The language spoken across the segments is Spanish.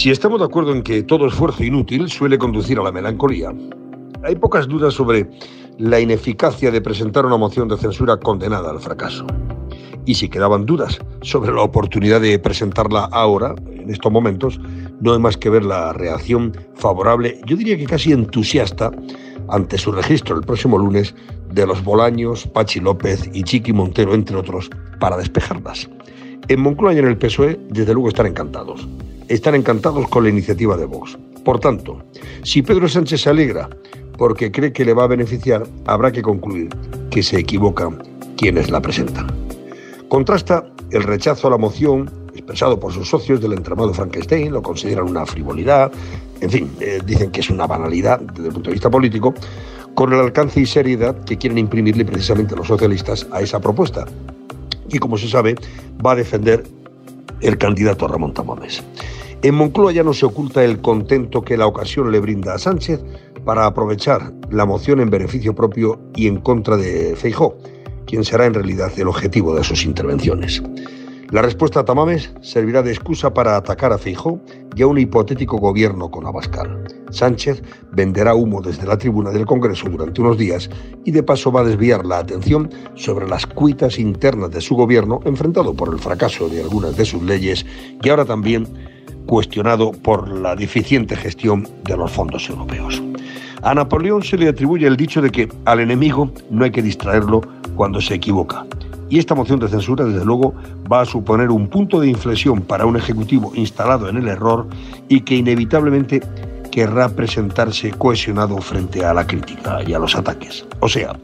Si estamos de acuerdo en que todo esfuerzo inútil suele conducir a la melancolía, hay pocas dudas sobre la ineficacia de presentar una moción de censura condenada al fracaso. Y si quedaban dudas sobre la oportunidad de presentarla ahora, en estos momentos, no hay más que ver la reacción favorable, yo diría que casi entusiasta, ante su registro el próximo lunes de los Bolaños, Pachi López y Chiqui Montero, entre otros, para despejarlas. En Moncloa y en el PSOE, desde luego, están encantados están encantados con la iniciativa de Vox. Por tanto, si Pedro Sánchez se alegra porque cree que le va a beneficiar, habrá que concluir que se equivocan quienes la presentan. Contrasta el rechazo a la moción expresado por sus socios del entramado Frankenstein, lo consideran una frivolidad, en fin, eh, dicen que es una banalidad desde el punto de vista político, con el alcance y seriedad que quieren imprimirle precisamente los socialistas a esa propuesta. Y como se sabe, va a defender el candidato Ramón Tamames. En Moncloa ya no se oculta el contento que la ocasión le brinda a Sánchez para aprovechar la moción en beneficio propio y en contra de Feijó, quien será en realidad el objetivo de sus intervenciones. La respuesta a Tamames servirá de excusa para atacar a Feijó y a un hipotético gobierno con Abascal. Sánchez venderá humo desde la tribuna del Congreso durante unos días y de paso va a desviar la atención sobre las cuitas internas de su gobierno enfrentado por el fracaso de algunas de sus leyes y ahora también cuestionado por la deficiente gestión de los fondos europeos. A Napoleón se le atribuye el dicho de que al enemigo no hay que distraerlo cuando se equivoca. Y esta moción de censura, desde luego, va a suponer un punto de inflexión para un Ejecutivo instalado en el error y que inevitablemente querrá presentarse cohesionado frente a la crítica y a los ataques. O sea,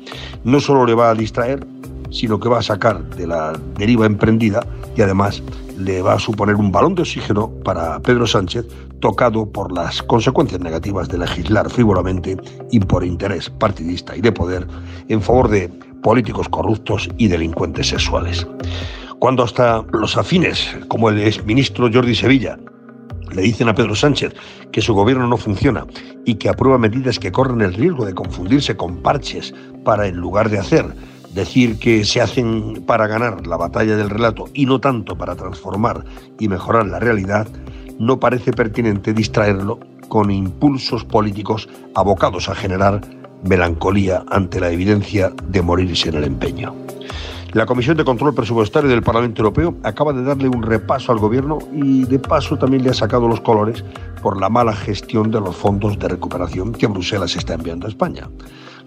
no solo le va a distraer, sino que va a sacar de la deriva emprendida y además le va a suponer un balón de oxígeno para Pedro Sánchez, tocado por las consecuencias negativas de legislar frívolamente y por interés partidista y de poder en favor de políticos corruptos y delincuentes sexuales. Cuando hasta los afines, como el exministro Jordi Sevilla, le dicen a Pedro Sánchez que su gobierno no funciona y que aprueba medidas que corren el riesgo de confundirse con parches para, en lugar de hacer, decir que se hacen para ganar la batalla del relato y no tanto para transformar y mejorar la realidad, no parece pertinente distraerlo con impulsos políticos abocados a generar melancolía ante la evidencia de morirse en el empeño. La Comisión de Control Presupuestario del Parlamento Europeo acaba de darle un repaso al Gobierno y de paso también le ha sacado los colores por la mala gestión de los fondos de recuperación que Bruselas está enviando a España.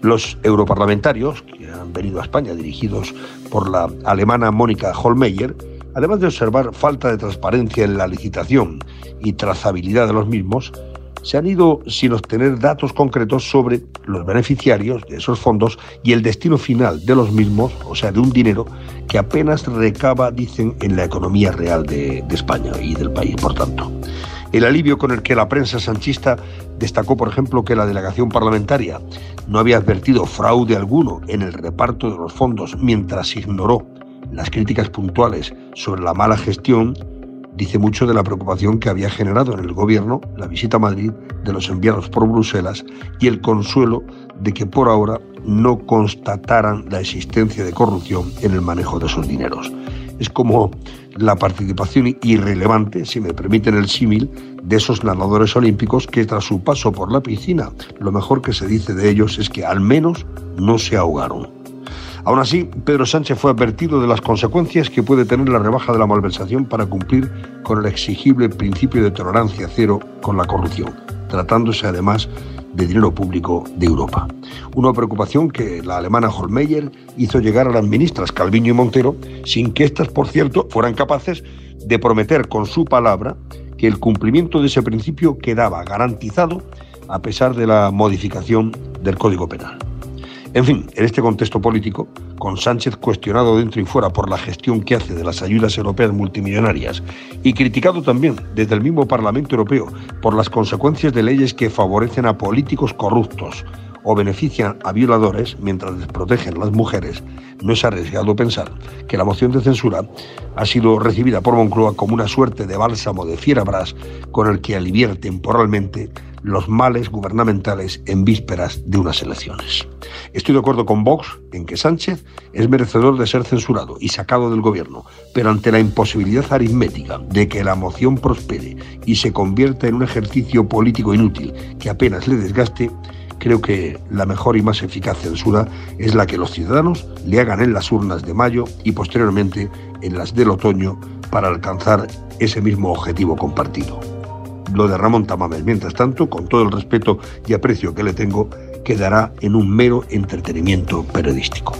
Los europarlamentarios, que han venido a España dirigidos por la alemana Mónica Holmeyer, además de observar falta de transparencia en la licitación y trazabilidad de los mismos, se han ido sin obtener datos concretos sobre los beneficiarios de esos fondos y el destino final de los mismos, o sea, de un dinero que apenas recaba, dicen, en la economía real de, España y del país, por tanto. El alivio con el que la prensa sanchista destacó, por ejemplo, que la delegación parlamentaria no había advertido fraude alguno en el reparto de los fondos mientras ignoró las críticas puntuales sobre la mala gestión, dice mucho de la preocupación que había generado en el gobierno la visita a Madrid de los enviados por Bruselas y el consuelo de que por ahora no constataran la existencia de corrupción en el manejo de esos dineros es como la participación irrelevante, si me permiten el símil, de esos nadadores olímpicos que tras su paso por la piscina, lo mejor que se dice de ellos es que al menos no se ahogaron. Aún así, Pedro Sánchez fue advertido de las consecuencias que puede tener la rebaja de la malversación para cumplir con el exigible principio de tolerancia cero con la corrupción, tratándose además de dinero público de Europa. Una preocupación que la alemana Holmeyer hizo llegar a las ministras Calviño y Montero, sin que éstas, por cierto, fueran capaces de prometer con su palabra que el cumplimiento de ese principio quedaba garantizado a pesar de la modificación del Código Penal. En fin, en este contexto político, con Sánchez cuestionado dentro y fuera por la gestión que hace de las ayudas europeas multimillonarias y criticado también desde el mismo Parlamento Europeo por las consecuencias de leyes que favorecen a políticos corruptos o benefician a violadores mientras les protegen a las mujeres, no es arriesgado pensar que la moción de censura ha sido recibida por Moncloa como una suerte de bálsamo de fierabras con el que aliviar temporalmente los males gubernamentales en vísperas de unas elecciones. Estoy de acuerdo con Vox en que Sánchez es merecedor de ser censurado y sacado del gobierno, pero ante la imposibilidad aritmética de que la moción prospere y se convierta en un ejercicio político inútil que apenas le desgaste, creo que la mejor y más eficaz censura es la que los ciudadanos le hagan en las urnas de mayo y posteriormente en las del otoño para alcanzar ese mismo objetivo compartido lo de Ramón Tamames. Mientras tanto, con todo el respeto y aprecio que le tengo, quedará en un mero entretenimiento periodístico.